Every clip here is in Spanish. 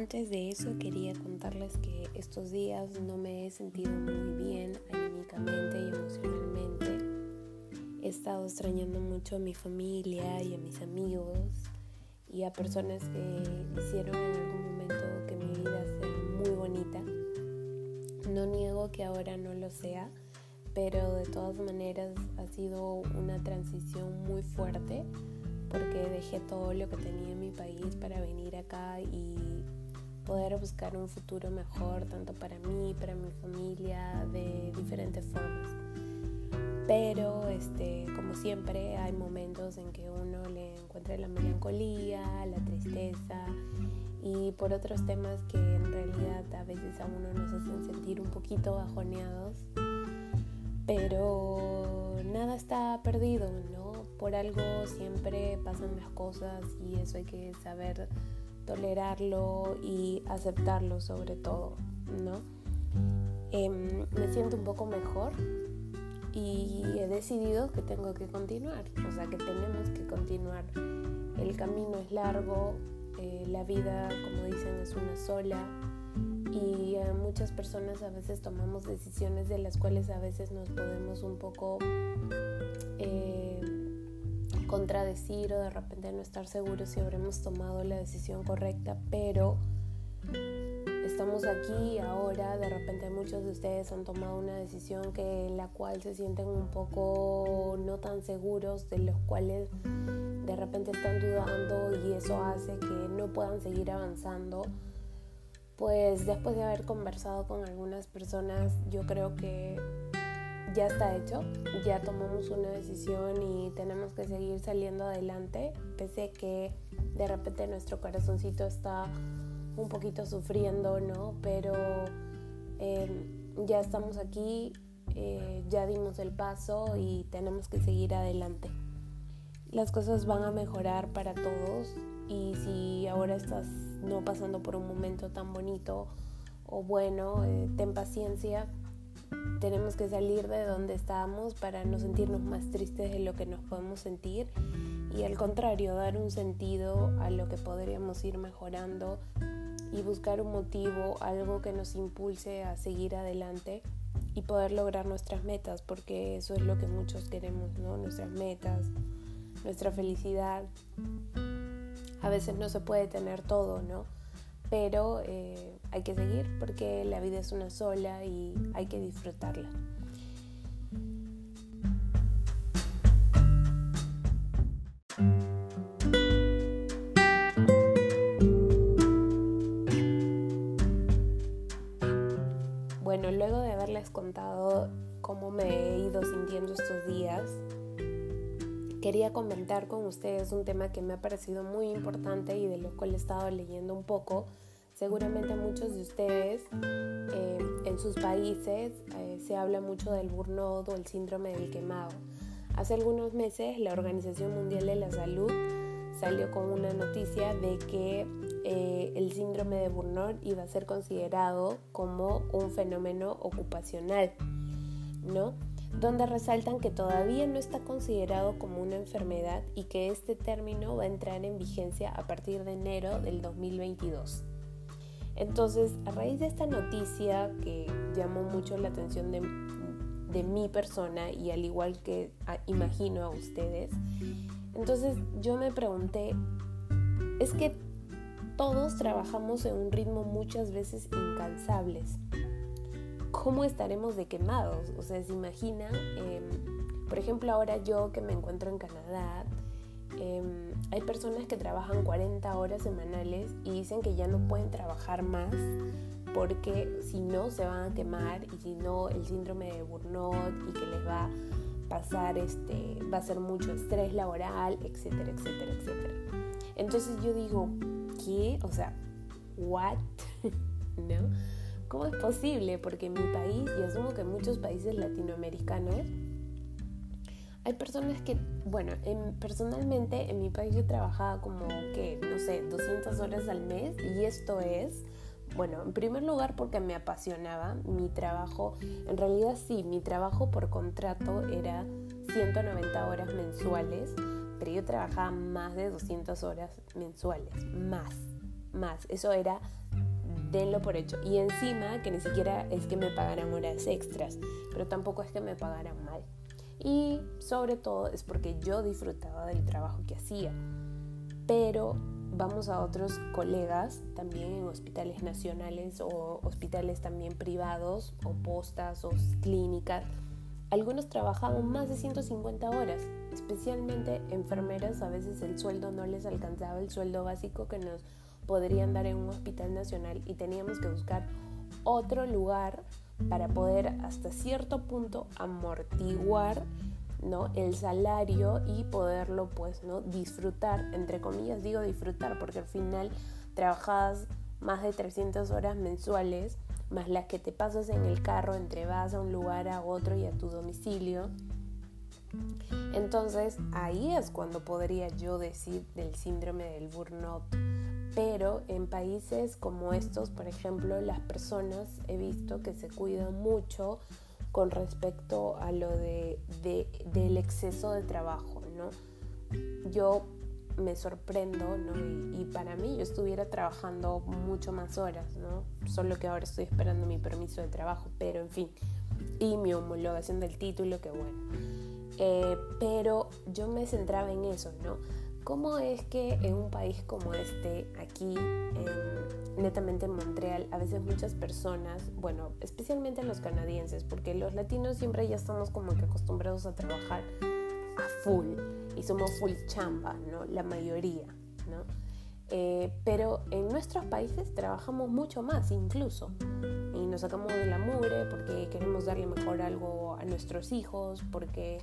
Antes de eso quería contarles que estos días no me he sentido muy bien anímicamente y emocionalmente. He estado extrañando mucho a mi familia y a mis amigos y a personas que hicieron en algún momento que mi vida sea muy bonita. No niego que ahora no lo sea, pero de todas maneras ha sido una transición muy fuerte porque dejé todo lo que tenía en mi país para venir acá y poder buscar un futuro mejor, tanto para mí, para mi familia, de diferentes formas. Pero, este, como siempre, hay momentos en que uno le encuentra la melancolía, la tristeza y por otros temas que en realidad a veces a uno nos hacen sentir un poquito bajoneados. Pero nada está perdido, ¿no? Por algo siempre pasan las cosas y eso hay que saber tolerarlo y aceptarlo sobre todo, ¿no? Em, me siento un poco mejor y he decidido que tengo que continuar, o sea que tenemos que continuar. El camino es largo, eh, la vida, como dicen, es una sola y eh, muchas personas a veces tomamos decisiones de las cuales a veces nos podemos un poco eh, contradecir o de repente no estar seguros si habremos tomado la decisión correcta, pero estamos aquí ahora, de repente muchos de ustedes han tomado una decisión que en la cual se sienten un poco no tan seguros, de los cuales de repente están dudando y eso hace que no puedan seguir avanzando. Pues después de haber conversado con algunas personas, yo creo que ya está hecho, ya tomamos una decisión y tenemos que seguir saliendo adelante, pese que de repente nuestro corazoncito está un poquito sufriendo, ¿no? Pero em, ya estamos aquí, eh, ya dimos el paso y tenemos que seguir adelante. Las cosas van a mejorar para todos y si ahora estás no pasando por un momento tan bonito o bueno, eh, ten paciencia. Tenemos que salir de donde estábamos para no sentirnos más tristes de lo que nos podemos sentir y al contrario, dar un sentido a lo que podríamos ir mejorando y buscar un motivo, algo que nos impulse a seguir adelante y poder lograr nuestras metas, porque eso es lo que muchos queremos, ¿no? Nuestras metas, nuestra felicidad a veces no se puede tener todo, ¿no? Pero eh, hay que seguir porque la vida es una sola y hay que disfrutarla. Bueno, luego de haberles contado cómo me he ido sintiendo estos días, quería comentar con ustedes un tema que me ha parecido muy importante y de lo cual he estado leyendo un poco. Seguramente muchos de ustedes eh, en sus países eh, se habla mucho del burnout o el síndrome del quemado. Hace algunos meses la Organización Mundial de la Salud salió con una noticia de que eh, el síndrome de burnout iba a ser considerado como un fenómeno ocupacional, ¿no? donde resaltan que todavía no está considerado como una enfermedad y que este término va a entrar en vigencia a partir de enero del 2022. Entonces, a raíz de esta noticia que llamó mucho la atención de, mi persona y al igual que imagino a ustedes, entonces yo me pregunté, es que todos trabajamos en un ritmo muchas veces incansables cómo estaremos de quemados. O sea, se imagina, em, por ejemplo, ahora yo que me encuentro en Canadá, em, hay personas que trabajan 40 horas semanales y dicen que ya no pueden trabajar más porque si no se van a quemar y si no el síndrome de burnout y que les va a pasar este va a ser mucho estrés laboral, etcétera, etcétera, etcétera. Entonces yo digo, ¿qué? O sea, what? ¿No? ¿Cómo es posible? Porque en mi país, y asumo que en muchos países latinoamericanos, hay personas que, bueno, personalmente en mi país yo trabajaba como que, no sé, 200 horas al mes y esto es, bueno, en primer lugar porque me apasionaba mi trabajo, en realidad sí, mi trabajo por contrato era 190 horas mensuales, pero yo trabajaba más de 200 horas mensuales, más, más. Eso era denlo por hecho. Y encima que ni siquiera es que me pagaran horas extras, pero tampoco es que me pagaran mal. Y sobre todo es porque yo disfrutaba del trabajo que hacía. Pero vamos a otros colegas también en hospitales nacionales o hospitales también privados o postas o clínicas. Algunos trabajaban más de 150 horas, especialmente enfermeras, a veces el sueldo no les alcanzaba el sueldo básico que nos podrían dar en un hospital nacional y teníamos que buscar otro lugar para poder hasta cierto punto amortiguar ¿no? el salario y poderlo pues no disfrutar entre comillas digo disfrutar porque al final trabajas más de 300 horas mensuales más las que te pasas en el carro entre vas a un lugar a otro y a tu domicilio. Entonces ahí es cuando podría yo decir del síndrome del burnout pero en países como estos, por ejemplo, las personas he visto que se cuidan mucho con respecto a lo de, del exceso de trabajo, ¿no? Yo me sorprendo, ¿no? Y, y, para mí yo estuviera trabajando mucho más horas, ¿no? Solo que ahora estoy esperando mi permiso de trabajo, pero en fin, y mi homologación del título, que bueno. Eh, pero yo me centraba en eso, ¿no? ¿Cómo es que en un país como este, aquí, netamente en Montreal, a veces muchas personas, bueno, especialmente los canadienses, porque los latinos siempre ya estamos como que acostumbrados a trabajar a full y somos full chamba, ¿no? La mayoría, ¿no? Eh, pero en nuestros países trabajamos mucho más incluso y nos sacamos de la mugre porque queremos darle mejor algo a nuestros hijos, porque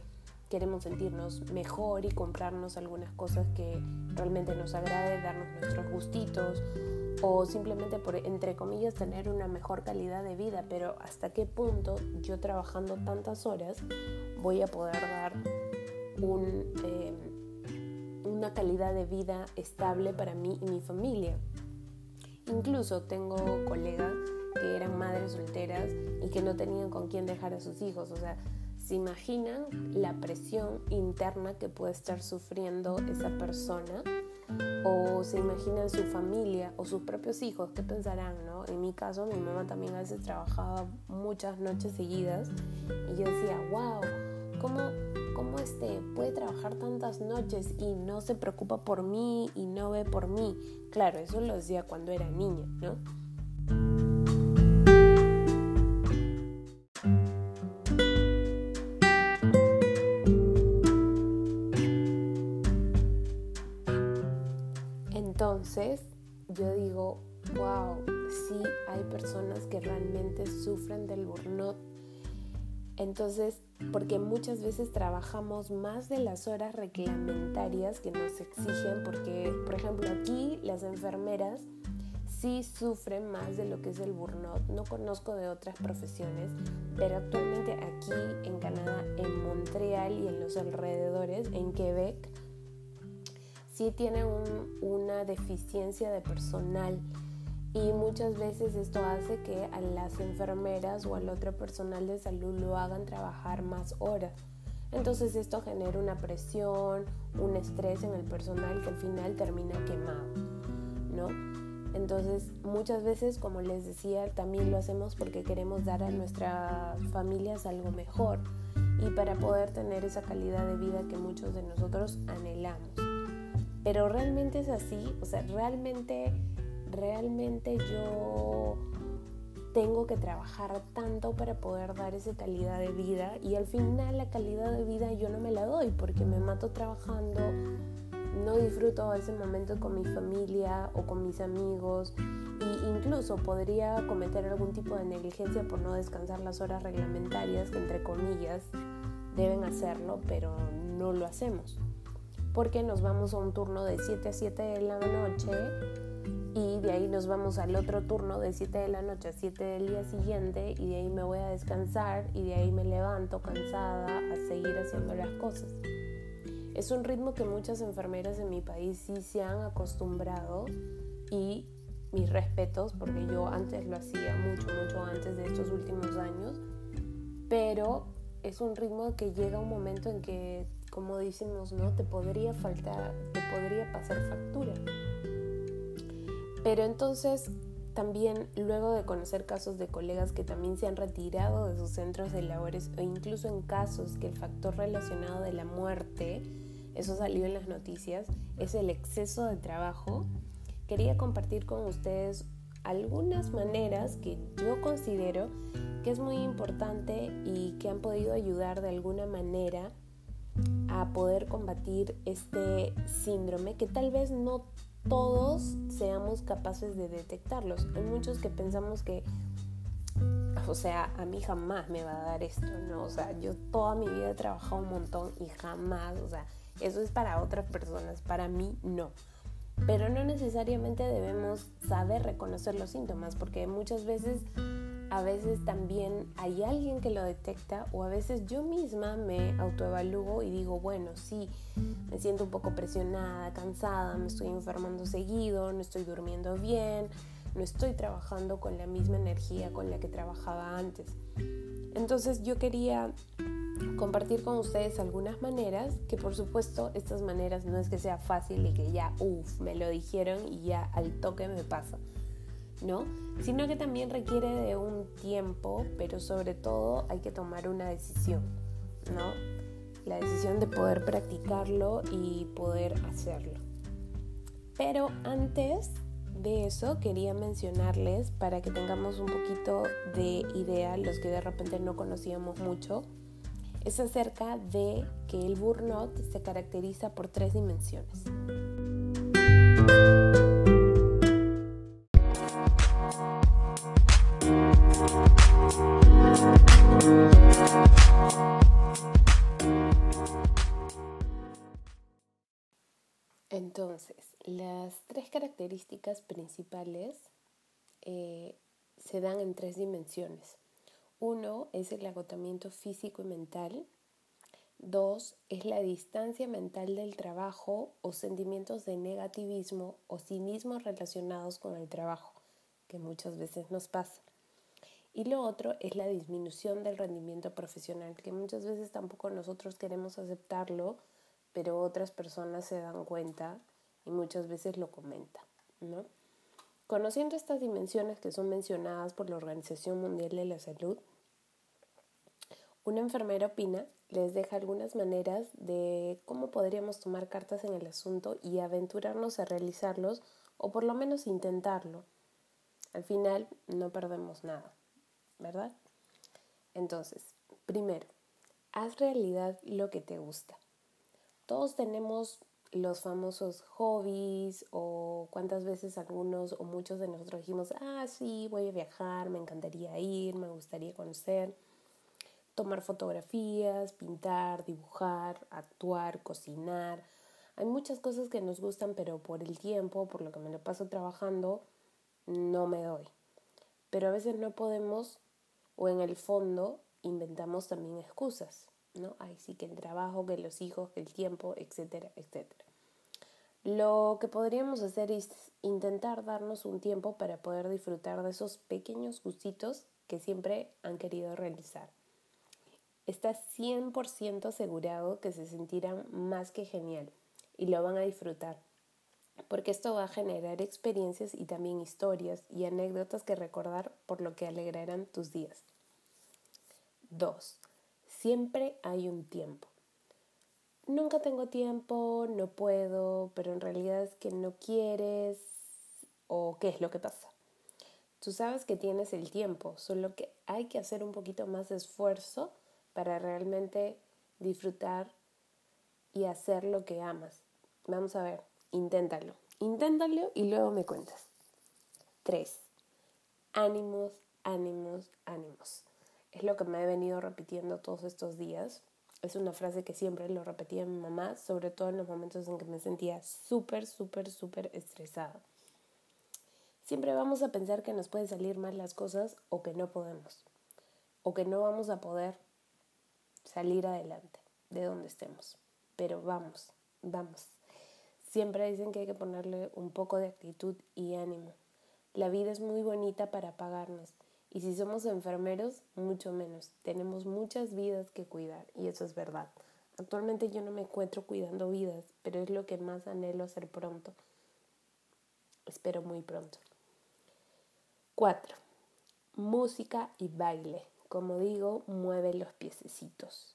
queremos sentirnos mejor y comprarnos algunas cosas que realmente nos agrade, darnos nuestros gustitos o simplemente por, entre comillas, tener una mejor calidad de vida, pero hasta qué punto yo trabajando tantas horas voy a poder dar eh, una calidad de vida estable para mí y mi familia. Incluso tengo colegas que eran madres solteras y que no tenían con quién dejar a sus hijos, o sea, ¿Se imaginan la presión interna que puede estar sufriendo esa persona? ¿O se imaginan su familia o sus propios hijos? ¿Qué pensarán? No? En mi caso, mi mamá también a veces trabajaba muchas noches seguidas y yo decía, wow, ¿cómo, cómo este puede trabajar tantas noches y no se preocupa por mí y no ve por mí? Claro, eso lo decía cuando era niña, ¿no? Sufren del burnout. Entonces, porque muchas veces trabajamos más de las horas reglamentarias que nos exigen, porque, por ejemplo, aquí las enfermeras sí sufren más de lo que es el burnout. No conozco de otras profesiones, pero actualmente aquí en Canadá, en Montreal y en los alrededores, en Quebec, sí tienen una deficiencia de personal y muchas veces esto hace que a las enfermeras o al otro personal de salud lo hagan trabajar más horas. Entonces esto genera una presión, un estrés en el personal que al final termina quemado, ¿no? Entonces muchas veces, como les decía, también lo hacemos porque queremos dar a nuestras familias algo mejor y para poder tener esa calidad de vida que muchos de nosotros anhelamos. Pero realmente es así, o sea, realmente, realmente yo tengo que trabajar tanto para poder dar esa calidad de vida y al final la calidad de vida yo no me la doy porque me mato trabajando, no disfruto ese momento con mi familia o con mis amigos e incluso podría cometer algún tipo de negligencia por no descansar las horas reglamentarias que entre comillas deben hacerlo, pero no lo hacemos. Porque nos vamos a un turno de 7 a 7 de la noche y de ahí nos vamos al otro turno de 7 de la noche a 7 del día siguiente y de ahí me voy a descansar y de ahí me levanto cansada a seguir haciendo las cosas. Es un ritmo que muchas enfermeras en mi país sí se han acostumbrado y mis respetos porque yo antes lo hacía mucho, mucho antes de estos últimos años, pero es un ritmo que llega un momento en que como decimos, ¿no? Te podría faltar, te podría pasar factura. Pero entonces también luego de conocer casos de colegas que también se han retirado de sus centros de labores o incluso en casos que el factor relacionado de la muerte, eso salió en las noticias, es el exceso de trabajo, quería compartir con ustedes algunas maneras que yo considero que es muy importante y que han podido ayudar de alguna manera a poder combatir este síndrome que tal vez no todos seamos capaces de detectarlos. Hay muchos que pensamos que, o sea, a mí jamás me va a dar esto, ¿no? O sea, yo toda mi vida he trabajado un montón y jamás, o sea, eso es para otras personas, para mí no. Pero no necesariamente debemos saber reconocer los síntomas, porque muchas veces, a veces también hay alguien que lo detecta o a veces yo misma me autoevalúo y digo, bueno, sí, me siento un poco presionada, cansada, me estoy enfermando seguido, no estoy durmiendo bien, no estoy trabajando con la misma energía con la que trabajaba antes. Entonces yo quería compartir con ustedes algunas maneras, que por supuesto estas maneras no es que sea fácil y que ya, uff, me lo dijeron y ya al toque me pasa, ¿no? Sino que también requiere de un tiempo, pero sobre todo hay que tomar una decisión, ¿no? La decisión de poder practicarlo y poder hacerlo. Pero antes de eso quería mencionarles para que tengamos un poquito de idea, los que de repente no conocíamos mucho, es acerca de que el burnout se caracteriza por tres dimensiones. Entonces, las tres características principales eh, se dan en tres dimensiones. Uno es el agotamiento físico y mental. Dos es la distancia mental del trabajo o sentimientos de negativismo o cinismo relacionados con el trabajo, que muchas veces nos pasa. Y lo otro es la disminución del rendimiento profesional, que muchas veces tampoco nosotros queremos aceptarlo, pero otras personas se dan cuenta y muchas veces lo comentan, ¿no? Conociendo estas dimensiones que son mencionadas por la Organización Mundial de la Salud, una enfermera opina les deja algunas maneras de cómo podríamos tomar cartas en el asunto y aventurarnos a realizarlos o por lo menos intentarlo. Al final no perdemos nada, ¿verdad? Entonces, primero, haz realidad lo que te gusta. Todos tenemos los famosos hobbies o cuántas veces algunos o muchos de nosotros dijimos, ah, sí, voy a viajar, me encantaría ir, me gustaría conocer, tomar fotografías, pintar, dibujar, actuar, cocinar. Hay muchas cosas que nos gustan, pero por el tiempo, por lo que me lo paso trabajando, no me doy. Pero a veces no podemos o en el fondo inventamos también excusas. ¿no? Ay, sí, que el trabajo, que los hijos, que el tiempo, etcétera, etcétera. Lo que podríamos hacer es intentar darnos un tiempo para poder disfrutar de esos pequeños gustitos que siempre han querido realizar. Está 100% asegurado que se sentirán más que genial y lo van a disfrutar, porque esto va a generar experiencias y también historias y anécdotas que recordar por lo que alegrarán tus días. 2. Siempre hay un tiempo. Nunca tengo tiempo, no puedo, pero en realidad es que no quieres o qué es lo que pasa. Tú sabes que tienes el tiempo, solo que hay que hacer un poquito más de esfuerzo para realmente disfrutar y hacer lo que amas. Vamos a ver, inténtalo. Inténtalo y luego me cuentas. 3. Ánimos, ánimos, ánimos. Es lo que me he venido repitiendo todos estos días. Es una frase que siempre lo repetía mi mamá, sobre todo en los momentos en que me sentía súper, súper, súper estresada. Siempre vamos a pensar que nos pueden salir mal las cosas o que no podemos, o que no vamos a poder salir adelante de donde estemos. Pero vamos, vamos. Siempre dicen que hay que ponerle un poco de actitud y ánimo. La vida es muy bonita para pagarnos y si somos enfermeros, mucho menos. Tenemos muchas vidas que cuidar y eso es verdad. Actualmente yo no me encuentro cuidando vidas, pero es lo que más anhelo hacer pronto. Espero muy pronto. 4. Música y baile. Como digo, mueve los piececitos.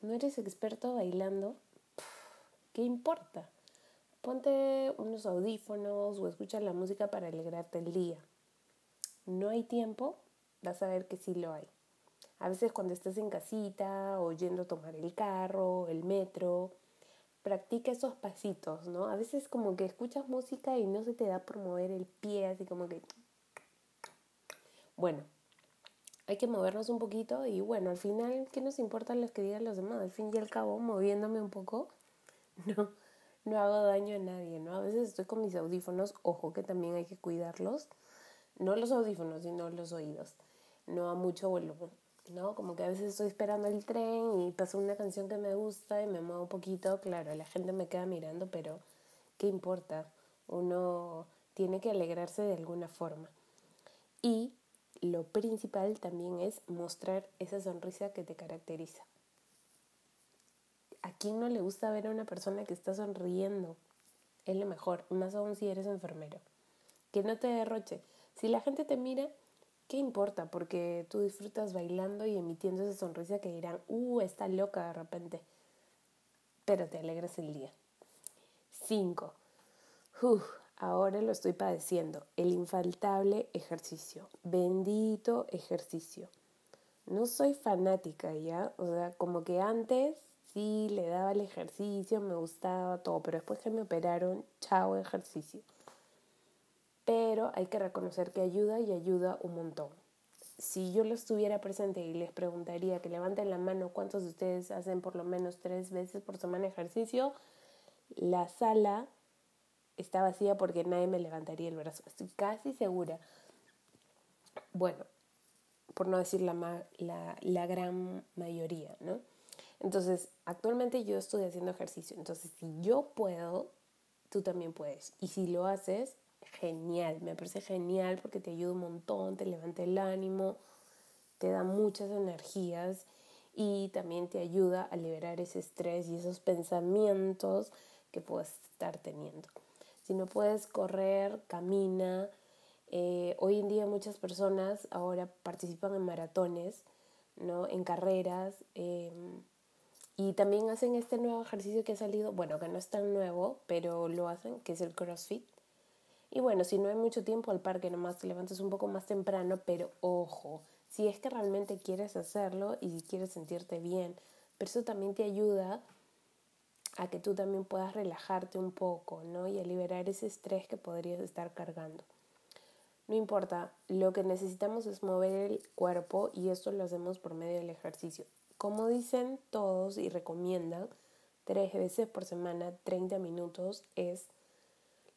¿No eres experto bailando? ¿Qué importa? Ponte unos audífonos o escucha la música para alegrarte el día. No hay tiempo, vas a ver que sí lo hay. A veces cuando estás en casita o yendo a tomar el carro, el metro, practica esos pasitos, ¿no? A veces como que escuchas música y no se te da por mover el pie, así como que... Bueno, hay que movernos un poquito y bueno, al final, ¿qué nos importa lo que digan los demás? Al fin y al cabo, moviéndome un poco, no, no hago daño a nadie, ¿no? A veces estoy con mis audífonos, ojo que también hay que cuidarlos, no los audífonos, sino los oídos, no a mucho volumen. ¿no? Como que a veces estoy esperando el tren y paso una canción que me gusta y me muevo un poquito, claro, la gente me queda mirando, pero ¿qué importa? Uno tiene que alegrarse de alguna forma. Y lo principal también es mostrar esa sonrisa que te caracteriza. ¿A quién no le gusta ver a una persona que está sonriendo? Es lo mejor, más aún si eres enfermero. Que no te derroche. Si la gente te mira, ¿Qué importa? Porque tú disfrutas bailando y emitiendo esa sonrisa que dirán, uh, está loca de repente. Pero te alegras el día. 5. ahora lo estoy padeciendo. El infaltable ejercicio. Bendito ejercicio. No soy fanática ya. O sea, como que antes sí le daba el ejercicio, me gustaba todo. Pero después que me operaron, chao ejercicio pero hay que reconocer que ayuda y ayuda un montón. Si yo lo estuviera presente y les preguntaría que levanten la mano cuántos de ustedes hacen por lo menos tres veces por semana ejercicio, la sala está vacía porque nadie me levantaría el brazo. Estoy casi segura. Bueno, por no decir la, la, la gran mayoría, ¿no? Entonces, actualmente yo estoy haciendo ejercicio. Entonces, si yo puedo, tú también puedes. Y si lo haces, genial, me parece genial porque te ayuda un montón, te levanta el ánimo, te da muchas energías y también te ayuda a liberar ese estrés y esos pensamientos que puedes estar teniendo. Si no puedes correr, camina. Eh, hoy en día muchas personas ahora participan en maratones, ¿no? en carreras em, y también hacen este nuevo ejercicio que ha salido, bueno, que no es tan nuevo, pero lo hacen, que es el CrossFit y bueno, si no hay mucho tiempo al parque, nomás te levantas un poco más temprano, pero ojo, si es que realmente quieres hacerlo y quieres sentirte bien, pero eso también te ayuda a que tú también puedas relajarte un poco, ¿no? Y a liberar ese estrés que podrías estar cargando. No importa, lo que necesitamos es mover el cuerpo y esto lo hacemos por medio del ejercicio. Como dicen todos y recomiendan, tres veces por semana, 30 minutos es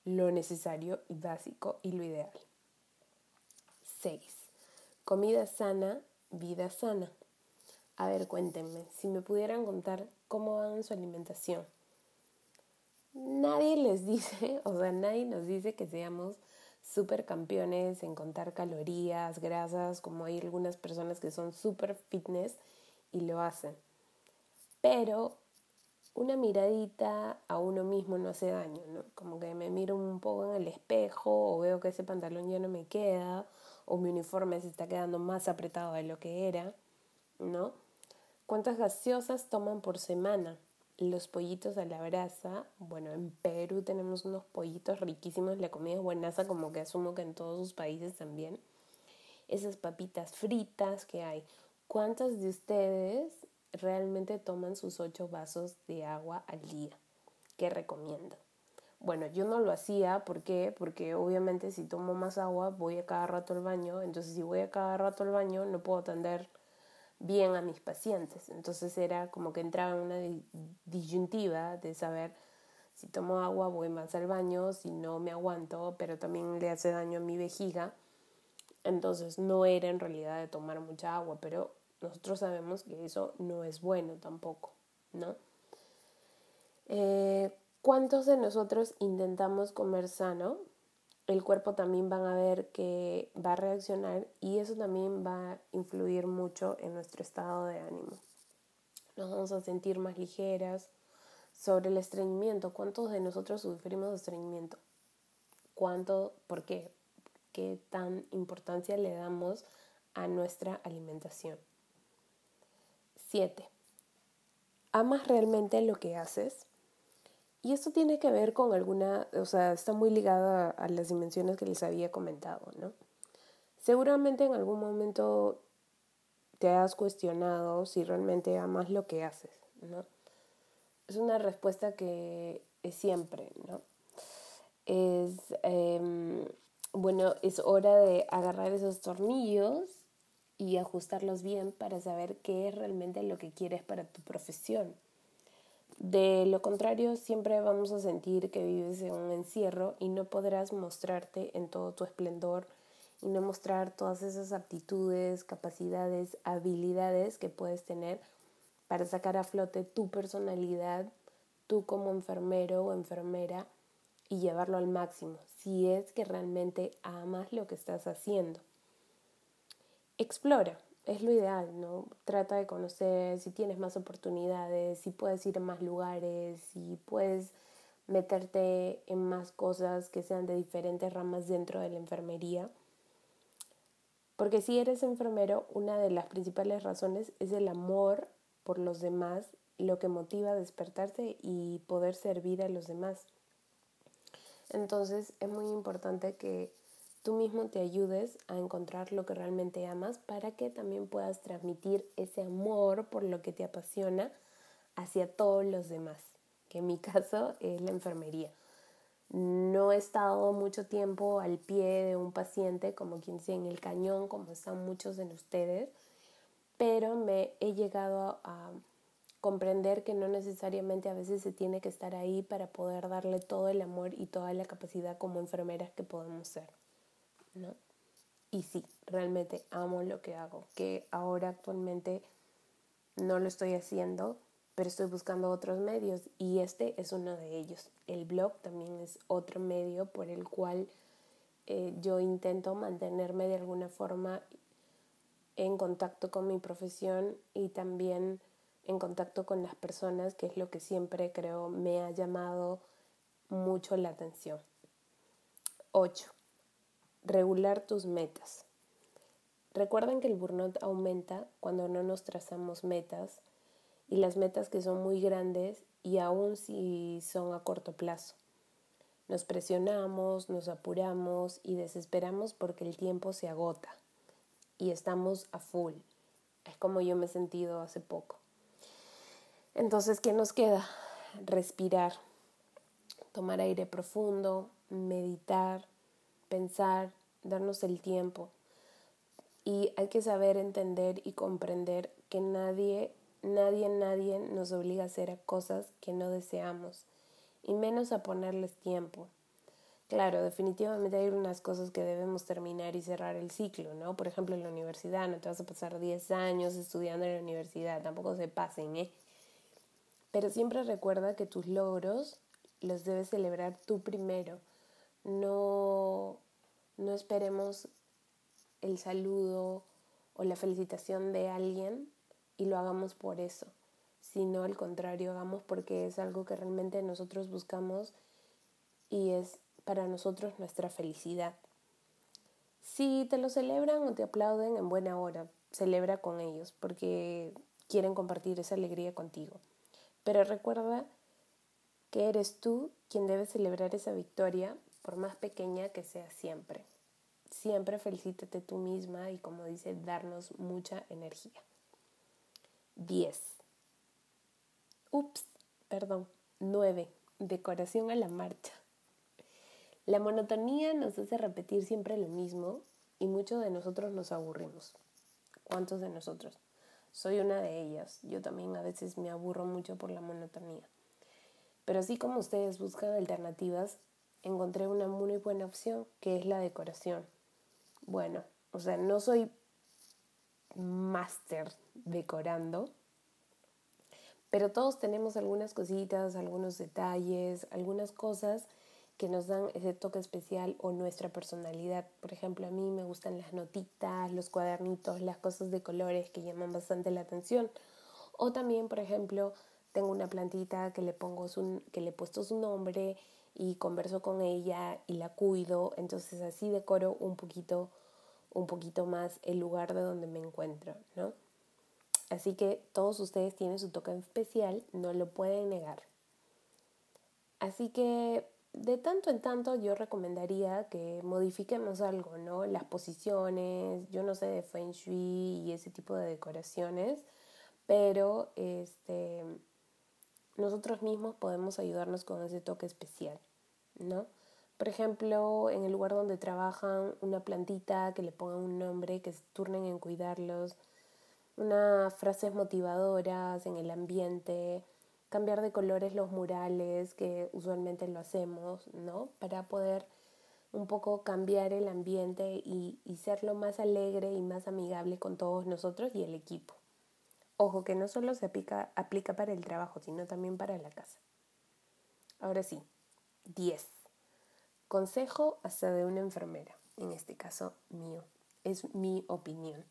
lo necesario y básico y lo ideal. 6. Comida sana, vida sana. A ver, cuéntenme, si me pudieran contar cómo van su alimentación. Nadie les dice, o sea, nadie nos dice que seamos super campeones en contar calorías, grasas, como hay algunas personas que son super fitness y lo hacen. Pero una miradita a uno mismo no hace daño, ¿no? Como que me miro un poco en el espejo o veo que ese pantalón ya no me queda o mi uniforme se está quedando más apretado de lo que era, ¿no? ¿Cuántas gaseosas toman por semana? Los pollitos a la brasa, bueno, en Perú tenemos unos pollitos riquísimos, la comida es buenaza, como que asumo que en todos sus países también. Esas papitas fritas que hay. ¿Cuántas de ustedes realmente toman sus ocho vasos de agua al día. ¿Qué recomiendo? Bueno, yo no lo hacía, ¿por qué? Porque obviamente si tomo más agua voy a cada rato al baño, entonces si voy a cada rato al baño no puedo atender bien a mis pacientes. Entonces era como que entraba en una disyuntiva de saber si tomo agua voy más al baño, si no me aguanto, pero también le hace daño a mi vejiga. Entonces no era en realidad de tomar mucha agua, pero nosotros sabemos que eso no es bueno tampoco, ¿no? Eh, ¿Cuántos de nosotros intentamos comer sano? El cuerpo también van a ver que va a reaccionar y eso también va a influir mucho en nuestro estado de ánimo. Nos vamos a sentir más ligeras. Sobre el estreñimiento, ¿cuántos de nosotros sufrimos de estreñimiento? cuánto, por qué, qué tan importancia le damos a nuestra alimentación. 7. ¿Amas realmente lo que haces? Y esto tiene que ver con alguna, o sea, está muy ligado a, las dimensiones que les había comentado, ¿no? Seguramente en algún momento te has cuestionado si realmente amas lo que haces, ¿no? Es una respuesta que es siempre, ¿no? Es, eh, bueno, es hora de agarrar esos tornillos y ajustarlos bien para saber qué es realmente lo que quieres para tu profesión. De lo contrario, siempre vamos a sentir que vives en un encierro y no podrás mostrarte en todo tu esplendor y no mostrar todas esas aptitudes, capacidades, habilidades que puedes tener para sacar a flote tu personalidad, tú como enfermero o enfermera y llevarlo al máximo, si es que realmente amas lo que estás haciendo. Explora, es lo ideal, ¿no? Trata de conocer si tienes más oportunidades, si puedes ir a más lugares, si puedes meterte en más cosas que sean de diferentes ramas dentro de la enfermería. Porque si eres enfermero, una de las principales razones es el amor por los demás, lo que motiva a despertarse y poder servir a los demás. Entonces es muy importante que tú mismo te ayudes a encontrar lo que realmente amas para que también puedas transmitir ese amor por lo que te apasiona hacia todos los demás, que en mi caso es la enfermería. No he estado mucho tiempo al pie de un paciente, como quien sea en el cañón, como están muchos de ustedes, pero me he llegado a comprender que no necesariamente a veces se tiene que estar ahí para poder darle todo el amor y toda la capacidad como enfermeras que podemos ser. ¿No? Y sí, realmente amo lo que hago, que ahora actualmente no lo estoy haciendo, pero estoy buscando otros medios y este es uno de ellos. El blog también es otro medio por el cual eh, yo intento mantenerme de alguna forma en contacto con mi profesión y también en contacto con las personas, que es lo que siempre creo me ha llamado mucho la atención. 8 regular tus metas. Recuerden que el burnout aumenta cuando no nos trazamos metas y las metas que son muy grandes y aún si son a corto plazo. Nos presionamos, nos apuramos y desesperamos porque el tiempo se agota y estamos a full. Es como yo me he sentido hace poco. Entonces, ¿qué nos queda? Respirar, tomar aire profundo, meditar, pensar, darnos el tiempo. Y hay que saber entender y comprender que nadie, nadie, nadie nos obliga a hacer cosas que no deseamos, y menos a ponerles tiempo. Claro, definitivamente hay unas cosas que debemos terminar y cerrar el ciclo, ¿no? Por ejemplo, en la universidad, no te vas a pasar 10 años estudiando en la universidad, tampoco se pasen, ¿eh? Pero siempre recuerda que tus logros los debes celebrar tú primero. No no esperemos el saludo o la felicitación de alguien y lo hagamos por eso, sino al contrario, hagamos porque es algo que realmente nosotros buscamos y es para nosotros nuestra felicidad. Si te lo celebran o te aplauden en buena hora, celebra con ellos porque quieren compartir esa alegría contigo. Pero recuerda que eres tú quien debe celebrar esa victoria por más pequeña que sea siempre. Siempre felicítate tú misma y como dice, darnos mucha energía. 10. Ups, perdón. 9. Decoración a la marcha. La monotonía nos hace repetir siempre lo mismo y muchos de nosotros nos aburrimos. ¿Cuántos de nosotros? Soy una de ellas. Yo también a veces me aburro mucho por la monotonía. Pero así como ustedes buscan alternativas, encontré una muy buena opción que es la decoración. Bueno, o sea, no soy máster decorando, pero todos tenemos algunas cositas, algunos detalles, algunas cosas que nos dan ese toque especial o nuestra personalidad. Por ejemplo, a mí me gustan las notitas, los cuadernitos, las cosas de colores que llaman bastante la atención. O también, por ejemplo, tengo una plantita que le pongo su, que le he puesto su nombre y converso con ella y la cuido, entonces así decoro un poquito un poquito más el lugar de donde me encuentro, ¿no? Así que todos ustedes tienen su toque especial, no lo pueden negar. Así que de tanto en tanto yo recomendaría que modifiquemos algo, ¿no? Las posiciones, yo no sé de feng shui y ese tipo de decoraciones, pero este nosotros mismos podemos ayudarnos con ese toque especial, ¿no? Por ejemplo, en el lugar donde trabajan, una plantita que le pongan un nombre, que se turnen en cuidarlos, unas frases motivadoras en el ambiente, cambiar de colores los murales, que usualmente lo hacemos, ¿no? Para poder un poco cambiar el ambiente y, y serlo más alegre y más amigable con todos nosotros y el equipo. Ojo, que no solo se aplica, para el trabajo, sino también para la casa. Ahora sí, 10. Consejo hasta de una enfermera, en este caso mío. Es mi opinión.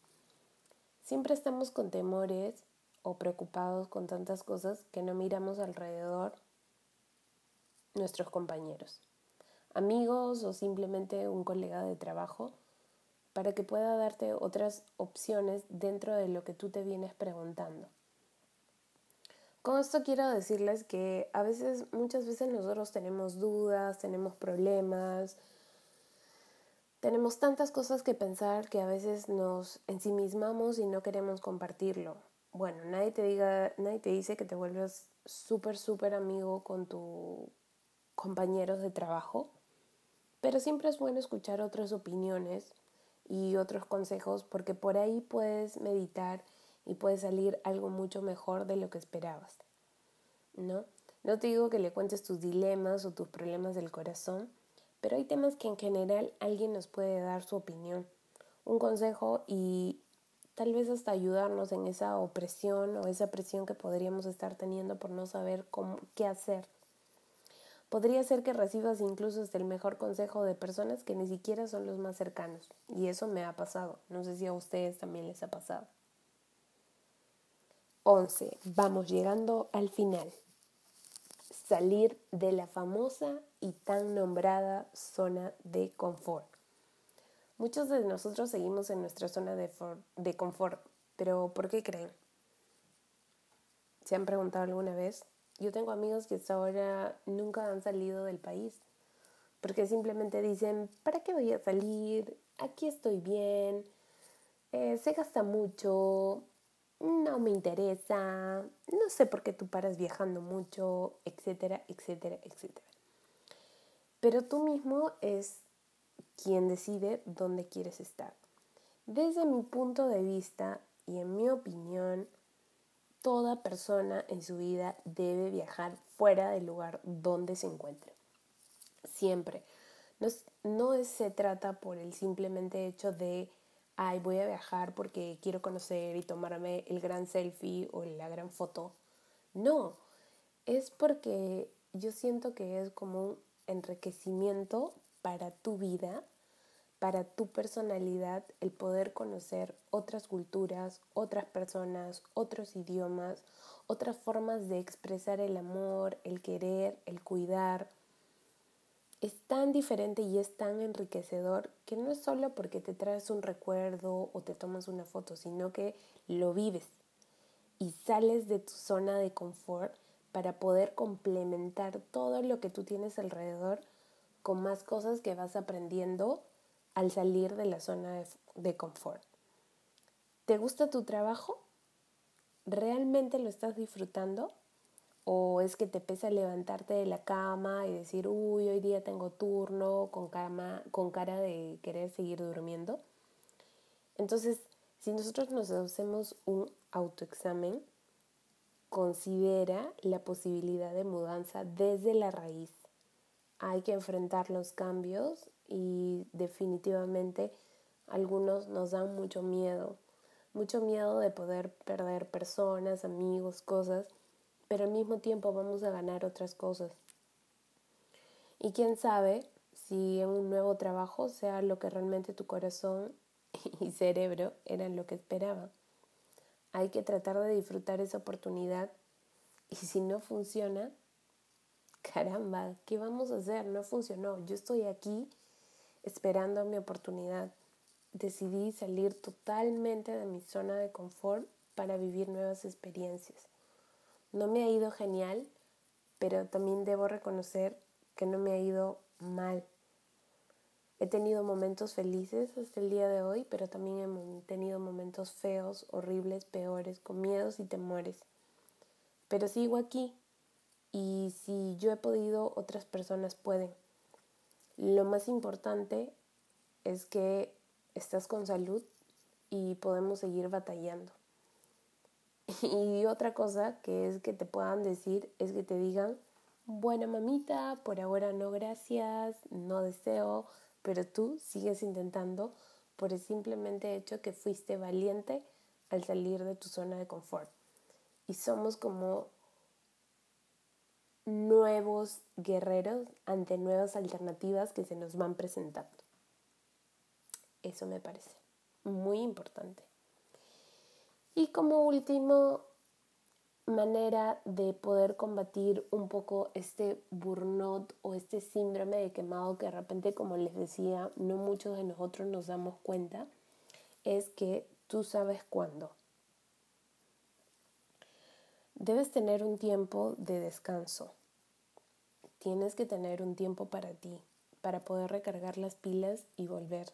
Siempre estamos con temores o preocupados con tantas cosas que no miramos alrededor nuestros compañeros, amigos o simplemente un colega de trabajo para que pueda darte otras opciones dentro de lo que tú te vienes preguntando. Con esto quiero decirles que a veces, muchas veces nosotros tenemos dudas, tenemos problemas, tenemos tantas cosas que pensar que a veces nos ensimismamos y no queremos compartirlo bueno, nadie te diga, nadie te dice que te vuelvas súper, súper amigo con tus compañeros de trabajo, pero siempre es bueno escuchar otras opiniones y otros consejos porque por ahí puedes meditar y puede salir algo mucho mejor de lo que esperabas, ¿no? No te digo que le cuentes tus dilemas o tus problemas del corazón, pero hay temas que en general alguien nos puede dar su opinión, un consejo y tal vez hasta ayudarnos en esa opresión o esa presión que podríamos estar teniendo por no saber cómo, qué hacer. Podría ser que recibas incluso hasta el mejor consejo de personas que ni siquiera son los más cercanos. Y eso me ha pasado. No sé si a ustedes también les ha pasado. 11. Vamos llegando al final. Salir de la famosa y tan nombrada zona de confort. Muchos de nosotros seguimos en nuestra zona de, de confort, pero ¿por qué creen? ¿Se han preguntado alguna vez? Yo tengo amigos que hasta ahora nunca han salido del país, porque simplemente dicen, ¿para qué voy a salir? Aquí estoy bien, eh, se gasta mucho, no me interesa, no sé por qué tú paras viajando mucho, etcétera, etcétera, etcétera. Pero tú mismo es quien decide dónde quieres estar. Desde mi punto de vista y en mi opinión, toda persona en su vida debe viajar fuera del lugar donde se encuentre. Siempre. No, se trata por el simplemente hecho de, ay, voy a viajar porque quiero conocer y tomarme el gran selfie o la gran foto. No, es porque yo siento que es como un enriquecimiento para tu vida para tu personalidad el poder conocer otras culturas, otras personas, otros idiomas, otras formas de expresar el amor, el querer, el cuidar. Es tan diferente y es tan enriquecedor que no es solo porque te traes un recuerdo o te tomas una foto, sino que lo vives y sales de tu zona de confort para poder complementar todo lo que tú tienes alrededor con más cosas que vas aprendiendo al salir de la zona de, confort. ¿Te gusta tu trabajo? ¿Realmente lo estás disfrutando? ¿O es que te pesa levantarte de la cama y decir, uy, hoy día tengo turno con, cama, con cara de querer seguir durmiendo? Entonces, si nosotros nos hacemos un autoexamen, considera la posibilidad de mudanza desde la raíz. Hay que enfrentar los cambios y definitivamente algunos nos dan mucho miedo, mucho miedo de poder perder personas, amigos, cosas, pero al mismo tiempo vamos a ganar otras cosas. Y quién sabe si en un nuevo trabajo sea lo que realmente tu corazón y cerebro eran lo que esperaban. Hay que tratar de disfrutar esa oportunidad y si no funciona, caramba, ¿qué vamos a hacer? No funcionó. Yo estoy aquí esperando mi oportunidad. Decidí salir totalmente de mi zona de confort para vivir nuevas experiencias. No me ha ido genial, pero también debo reconocer que no me ha ido mal. He tenido momentos felices hasta el día de hoy, pero también he tenido momentos feos, horribles, peores, con miedos y temores. Pero sigo aquí y si yo he podido, otras personas pueden. Lo más importante es que estás con salud y podemos seguir batallando. Y otra cosa que es que te puedan decir es que te digan, bueno mamita, por ahora no gracias, no deseo, pero tú sigues intentando por el simplemente hecho que fuiste valiente al salir de tu zona de confort. Y somos como nuevos guerreros ante nuevas alternativas que se nos van presentando. Eso me parece muy importante. Y como último, manera de poder combatir un poco este burnout o este síndrome de quemado que de repente, como les decía, no muchos de nosotros nos damos cuenta, es que tú sabes cuándo. Debes tener un tiempo de descanso. Tienes que tener un tiempo para ti, para poder recargar las pilas y volver.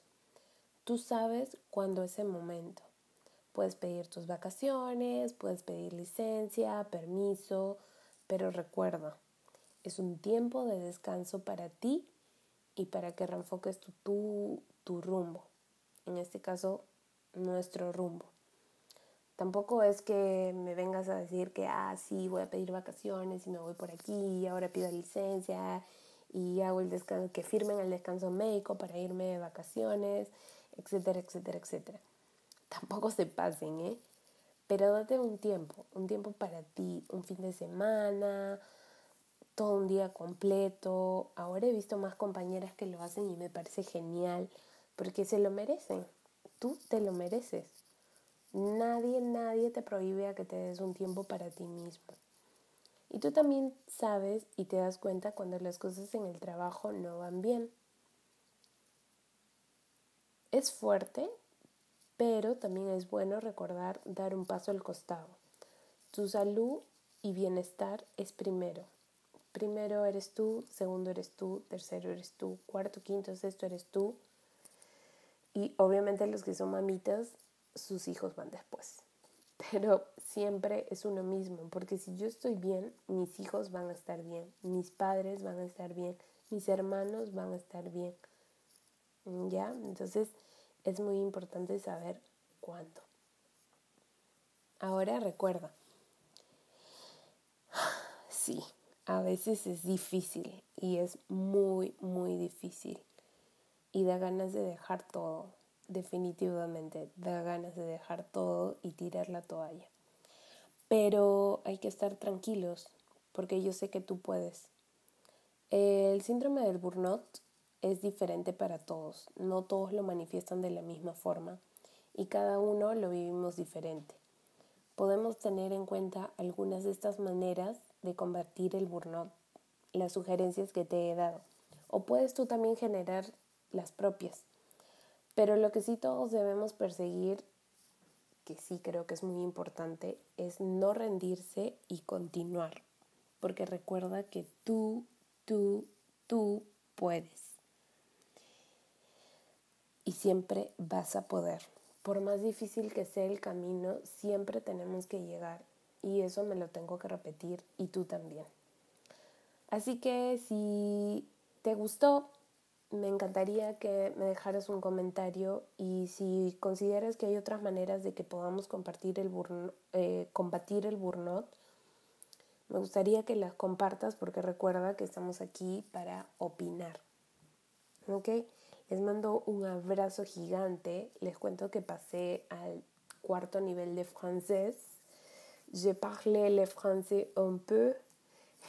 Tú sabes cuándo es el momento. Puedes pedir tus vacaciones, puedes pedir licencia, permiso, pero recuerda, es un tiempo de descanso para ti y para que reenfoques tu, tu, rumbo. En este caso, nuestro rumbo. Tampoco es que me vengas a decir que, ah, sí, voy a pedir vacaciones y me voy por aquí y ahora pido licencia y hago el descanso, que firmen el descanso médico para irme de vacaciones, etcétera, etcétera, etcétera tampoco se pasen, ¿eh? Pero date un tiempo, un tiempo para ti, un fin de semana, todo un día completo. Ahora he visto más compañeras que lo hacen y me parece genial, porque se lo merecen. Tú te lo mereces. Nadie, nadie te prohíbe a que te des un tiempo para ti mismo. Y tú también sabes y te das cuenta cuando las cosas en el trabajo no van bien. Es fuerte, pero también es bueno recordar dar un paso al costado. Tu salud y bienestar es primero. Primero eres tú, segundo eres tú, tercero eres tú, cuarto, quinto, sexto eres tú. Y obviamente los que son mamitas, sus hijos van después. Pero siempre es uno mismo, porque si yo estoy bien, mis hijos van a estar bien, mis padres van a estar bien, mis hermanos van a estar bien. ¿Ya? Entonces, es muy importante saber cuándo. Ahora recuerda, sí, a veces es difícil y es muy, muy difícil. Y da ganas de dejar todo, definitivamente, da ganas de dejar todo y tirar la toalla. Pero hay que estar tranquilos porque yo sé que tú puedes. El síndrome del burnout es diferente para todos, no todos lo manifiestan de la misma forma y cada uno lo vivimos diferente. Podemos tener en cuenta algunas de estas maneras de combatir el burnout, las sugerencias que te he dado, o puedes tú también generar las propias. Pero lo que sí todos debemos perseguir, que sí creo que es muy importante, es no rendirse y continuar, porque recuerda que tú, tú, tú puedes y siempre vas a poder. Por más difícil que sea el camino, siempre tenemos que llegar y eso me lo tengo que repetir y tú también. Así que si te gustó, me encantaría que me dejaras un comentario y si consideras que hay otras maneras de que podamos compartir el eh, combatir el burnout, me gustaría que las compartas porque recuerda que estamos aquí para opinar. ¿Ok? Les mando un abrazo gigante. Les cuento que pasé al cuarto nivel de francés. Je parlé le français un peu.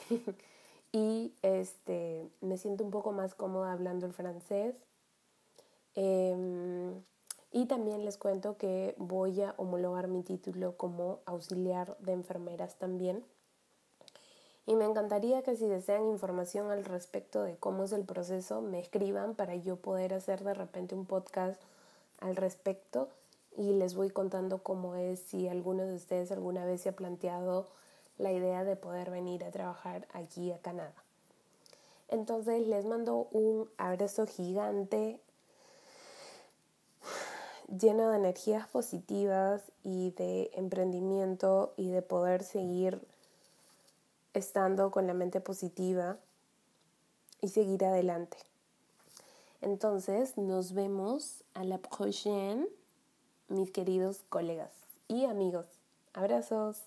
y este, me siento un poco más cómoda hablando el francés. Em, y también les cuento que voy a homologar mi título como auxiliar de enfermeras también. Y me encantaría que si desean información al respecto de cómo es el proceso, me escriban para yo poder hacer de repente un podcast al respecto y les voy contando cómo es si alguno de ustedes alguna vez se ha planteado la idea de poder venir a trabajar aquí a Canadá. Entonces les mando un abrazo gigante lleno de energías positivas y de emprendimiento y de poder seguir estando con la mente positiva y seguir adelante. Entonces nos vemos a la próxima, mis queridos colegas y amigos. Abrazos.